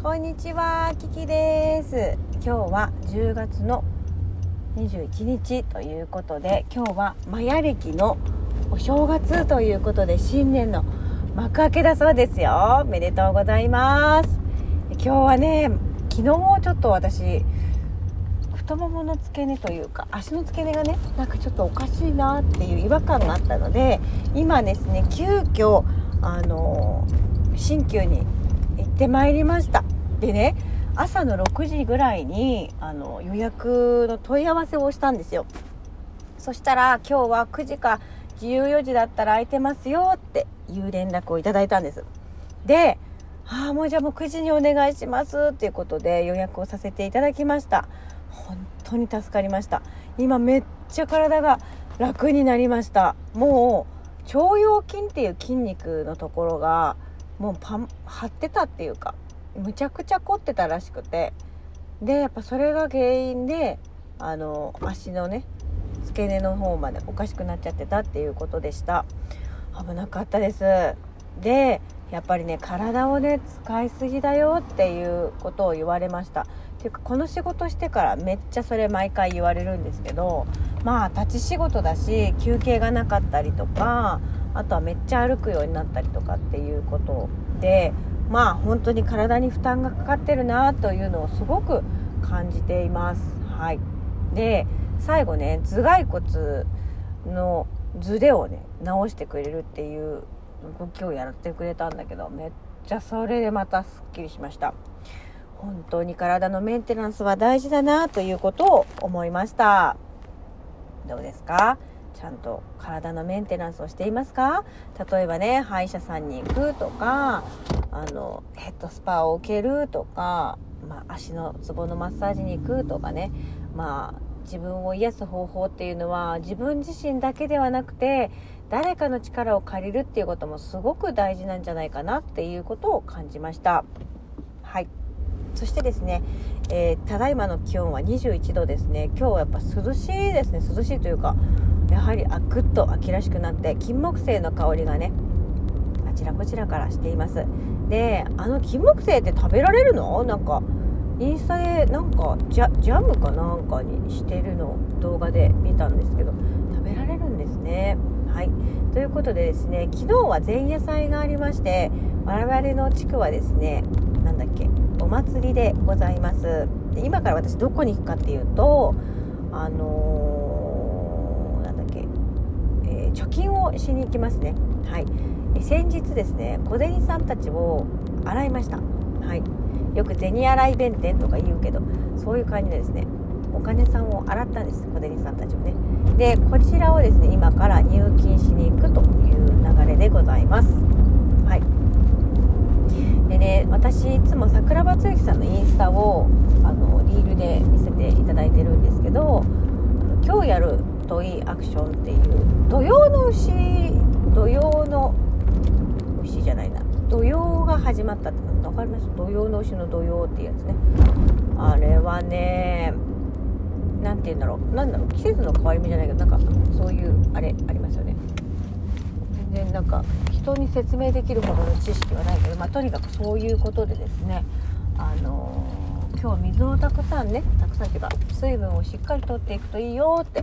こんにちは、キキです。今日は10月の21日ということで今日はマヤ歴のお正月ということで新年の幕開けだそうですよ。おめでとうございます。今日はね昨日ちょっと私太ももの付け根というか足の付け根がねなんかちょっとおかしいなっていう違和感があったので今ですね急遽あの鍼灸に行ってまいりました。でね朝の6時ぐらいにあの予約の問い合わせをしたんですよ。そしたら今日は9時か14時だったら空いてますよっていう連絡をいただいたんです。でああもうじゃあもう9時にお願いしますっていうことで予約をさせていただきました。本当に助かりました。今めっちゃ体が楽になりました。もう腸腰筋っていう筋肉のところがもうパン張ってたっていうかむちゃくちゃ凝ってたらしくて。でやっぱそれが原因であの足のね付け根の方までおかしくなっちゃってたっていうことでした。危なかったです。でやっぱりね体をね使いすぎだよっていうことを言われました。っていうかこの仕事してからめっちゃそれ毎回言われるんですけどまあ立ち仕事だし休憩がなかったりとかあとはめっちゃ歩くようになったりとかっていうことでまあ本当に体に負担がかかってるなというのをすごく感じています。はい、で最後ね頭蓋骨のズレをね直してくれるっていう動きをやってくれたんだけどめっちゃそれでまたすっきりしました。本当に体のメンテナンスは大事だなということを思いました。どうですか？ちゃんと体のメンテナンスをしていますか？例えばね歯医者さんに行くとかあのヘッドスパを受けるとか、まあ、足のツボのマッサージに行くとかね。まあ自分を癒す方法っていうのは自分自身だけではなくて誰かの力を借りるっていうこともすごく大事なんじゃないかなっていうことを感じました。はい。そしてですね、えー、ただいまの気温は21度ですね。今日はやっぱ涼しいですね。涼しいというかやはりあぐっと秋らしくなって金木犀の香りがねあちらこちらからしています。であの金木犀って食べられるの？なんかインスタでなんかジャムかなんかにしてるの？動画で見たんですけど食べられるんですね。はい。ということでですね昨日は前夜祭がありまして我々の地区はですねなんだっけ？祭りでございます。で今から私どこに行くかっていうとあのー、なんだっけ、えー、貯金をしに行きますね。はい。先日ですね小銭さんたちを洗いました。はい。よく銭洗い弁天とか言うけどそういう感じでですねお金さんを洗ったんです小銭さんたちをね。でこちらをですね今から入金しに行くという流れでございます。はい。でね私いつも桜庭つゆきさんのインスタをあのリールで見せていただいてるんですけど今日やるといいアクションっていう土曜の牛土曜の牛じゃないな。土曜が始まったって分かります？土曜の牛の土曜っていうやつね。あれはね何て言うんだろう。何だろう。季節の変わり目じゃないけどなんかそういうあれありますよね。全然なんか人に説明できるほどの知識はないけど、まあ、とにかくそういうことでですねあのー、今日水をたくさんねたくさんっていうか水分をしっかりとっていくといいよって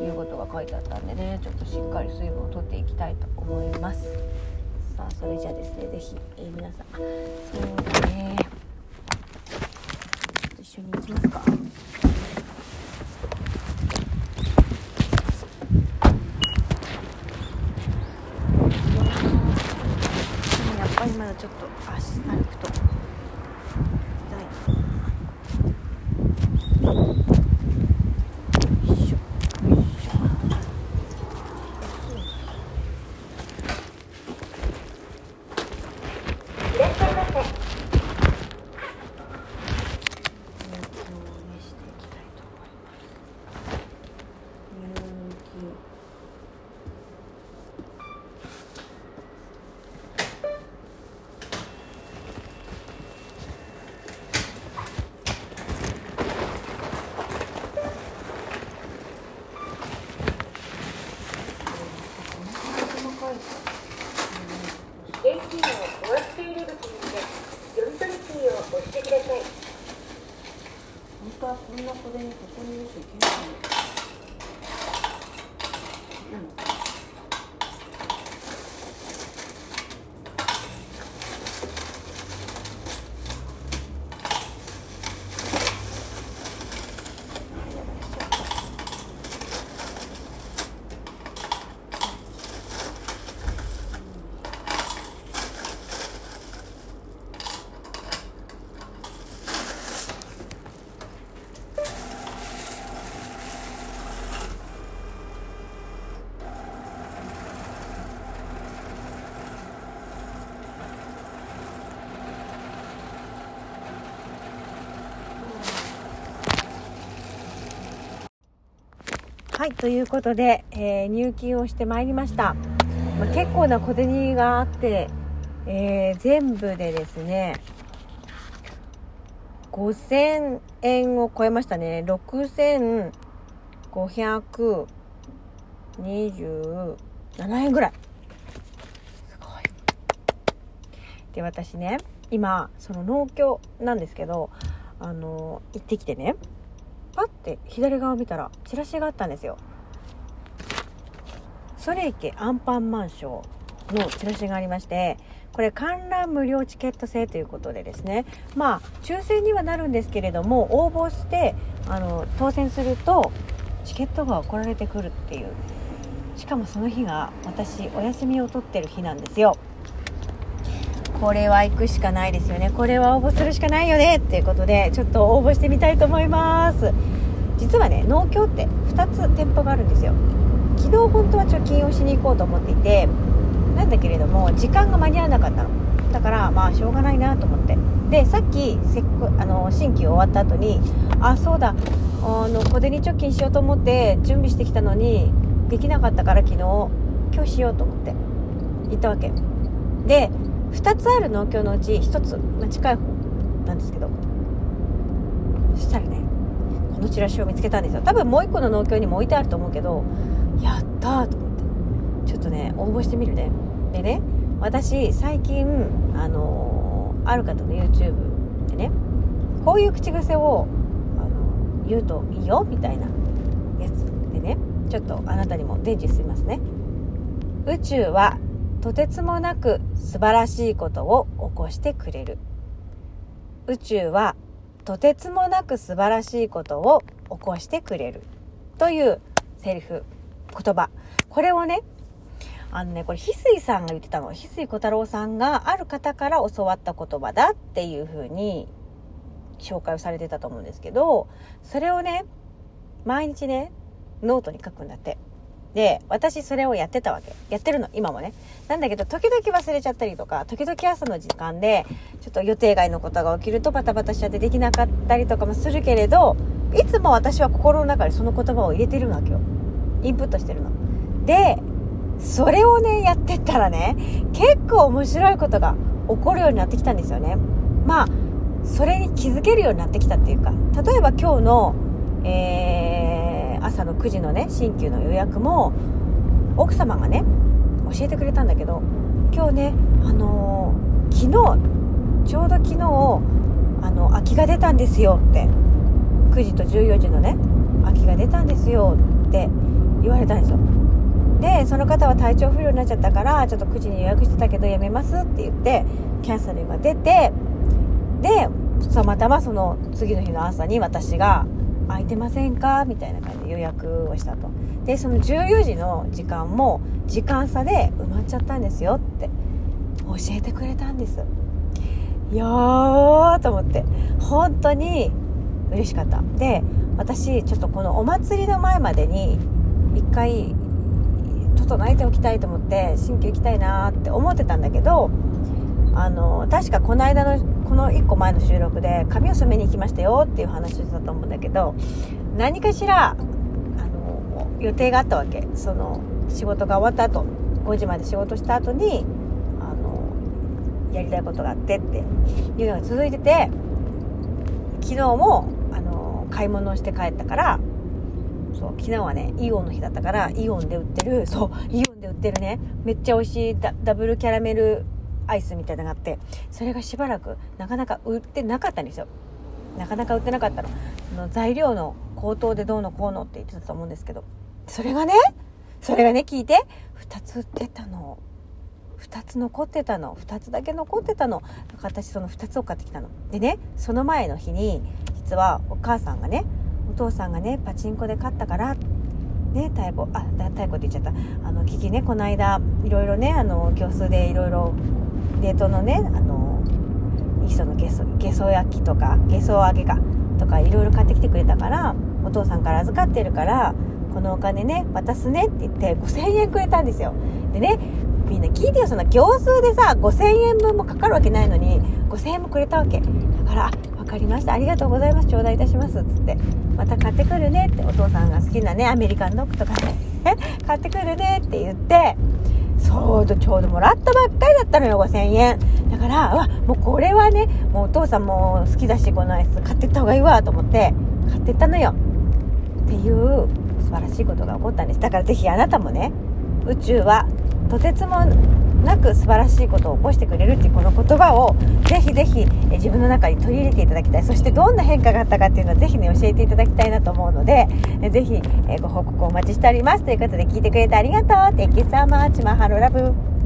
いうことが書いてあったんでねちょっとしっかり水分をとっていきたいと思います。さあそれじゃあですね是非、えー、皆さんそうだね一緒に行きますかはんなこれにここに入れちゃいけないはいということで、えー、入金をしてまいりました、まあ、結構な小銭があって、えー、全部でですね5000円を超えましたね。6527円ぐらい。すごい。で私ね今その農協なんですけどあの行ってきてねパッて左側を見たらチラシがあったんですよ。ソレイケアンパンマンショーのチラシがありましてこれ観覧無料チケット制ということでですね。まあ抽選にはなるんですけれども応募してあの当選するとチケットが送られてくるっていう。しかもその日が私お休みを取ってる日なんですよ。これは行くしかないですよね。これは応募するしかないよねっていうことでちょっと応募してみたいと思います。実はね農協って2つ店舗があるんですよ。昨日本当は貯金をしに行こうと思っていてなんだけれども時間が間に合わなかったの。だからまあしょうがないなと思って。でさっきせっあの新規終わった後にあそうだあの小銭貯金しようと思って準備してきたのにできなかったから昨日今日しようと思って行ったわけ。で2つある農協のうち1つ、まあ、近い方なんですけど。そしたらねこのチラシを見つけたんですよ。多分もう1個の農協にも置いてあると思うけどやったーと思って。ちょっとね応募してみるね。でね私最近あのー、ある方の YouTube でねこういう口癖をあの言うといいよみたいなやつでねちょっとあなたにも伝授してみますね。宇宙はとてつもなく素晴らしいことを起こしてくれる。宇宙はとてつもなく素晴らしいことを起こしてくれる。というセリフ言葉。これをねあのねこれ翡翠さんが言ってたの。翡翠小太郎さんがある方から教わった言葉だっていう風に紹介をされてたと思うんですけどそれをね毎日ねノートに書くんだって。で、私それをやってたわけ。やってるの、今もね。なんだけど、時々忘れちゃったりとか、時々朝の時間で、ちょっと予定外のことが起きるとバタバタしちゃってできなかったりとかもするけれど、いつも私は心の中でその言葉を入れてるわけよ。インプットしてるの。で、それをね、やってったらね、結構面白いことが起こるようになってきたんですよね。まあ、それに気づけるようになってきたっていうか、例えば今日の、えー9時のね新旧の予約も奥様がね教えてくれたんだけど今日ねあのー、昨日ちょうど昨日あの空きが出たんですよって。9時と14時のね空きが出たんですよって言われたんですよ。でその方は体調不良になっちゃったからちょっと9時に予約してたけどやめますって言ってキャンセルが出てでたまたまその次の日の朝に私が空いてませんか？みたいな感じで予約をしたと。でその14時の時間も時間差で埋まっちゃったんですよって。教えてくれたんです。よーと思って。本当に嬉しかった。で私ちょっとこのお祭りの前までに一回整えておきたいと思って新居行きたいなって思ってたんだけどあの確かこの間のこの1個前の収録で髪を染めに行きましたよっていう話をしたと思うんだけど何かしらあの予定があったわけ。その仕事が終わった後5時まで仕事した後にあのやりたいことがあってっていうのが続いてて昨日もあの買い物をして帰ったからそう昨日はねイオンの日だったからイオンで売ってるそうイオンで売ってるねめっちゃ美味しいダブルキャラメルアイスみたいなのがあってそれがしばらくなかなか売ってなかったんですよ。なかなか売ってなかったの。の材料の高騰でどうのこうのって言ってたと思うんですけど。それがねそれがね聞いて2つ売ってたの。2つ残ってたの。2つだけ残ってたの。私その2つを買ってきたの。でねその前の日に実はお母さんがねお父さんがねパチンコで勝ったからってね太鼓あ太鼓って言っちゃった。あの聞きねこの間いろいろねあの教室でいろいろ冷凍のねあの磯のゲソゲソ焼きとかゲソ揚げかとかいろいろ買ってきてくれたからお父さんから預かってるからこのお金ね渡すねって言って5000円くれたんですよ。でねみんな聞いてよそんな行数でさ5000円分もかかるわけないのに5000円もくれたわけ。だからかりました。ありがとうございます。頂戴いたします。っつって。また買ってくるね。ってお父さんが好きなねアメリカンドッグとかね。買ってくるね。って言って。そうちょうどもらったばっかりだったのよ5000円だからわもうこれはねもうお父さんも好きだしこのアイス買ってった方がいいわと思って買ってったのよ。っていう素晴らしいことが起こったんです。だから是非あなたもね宇宙はとてつもなく素晴らしいことを起こしてくれるっていうこの言葉をぜひぜひ自分の中に取り入れていただきたい。そしてどんな変化があったかっていうのはぜひね教えていただきたいなと思うのでぜひご報告お待ちしております。ということで聞いてくれてありがとう。Thank you so much マハロラブ。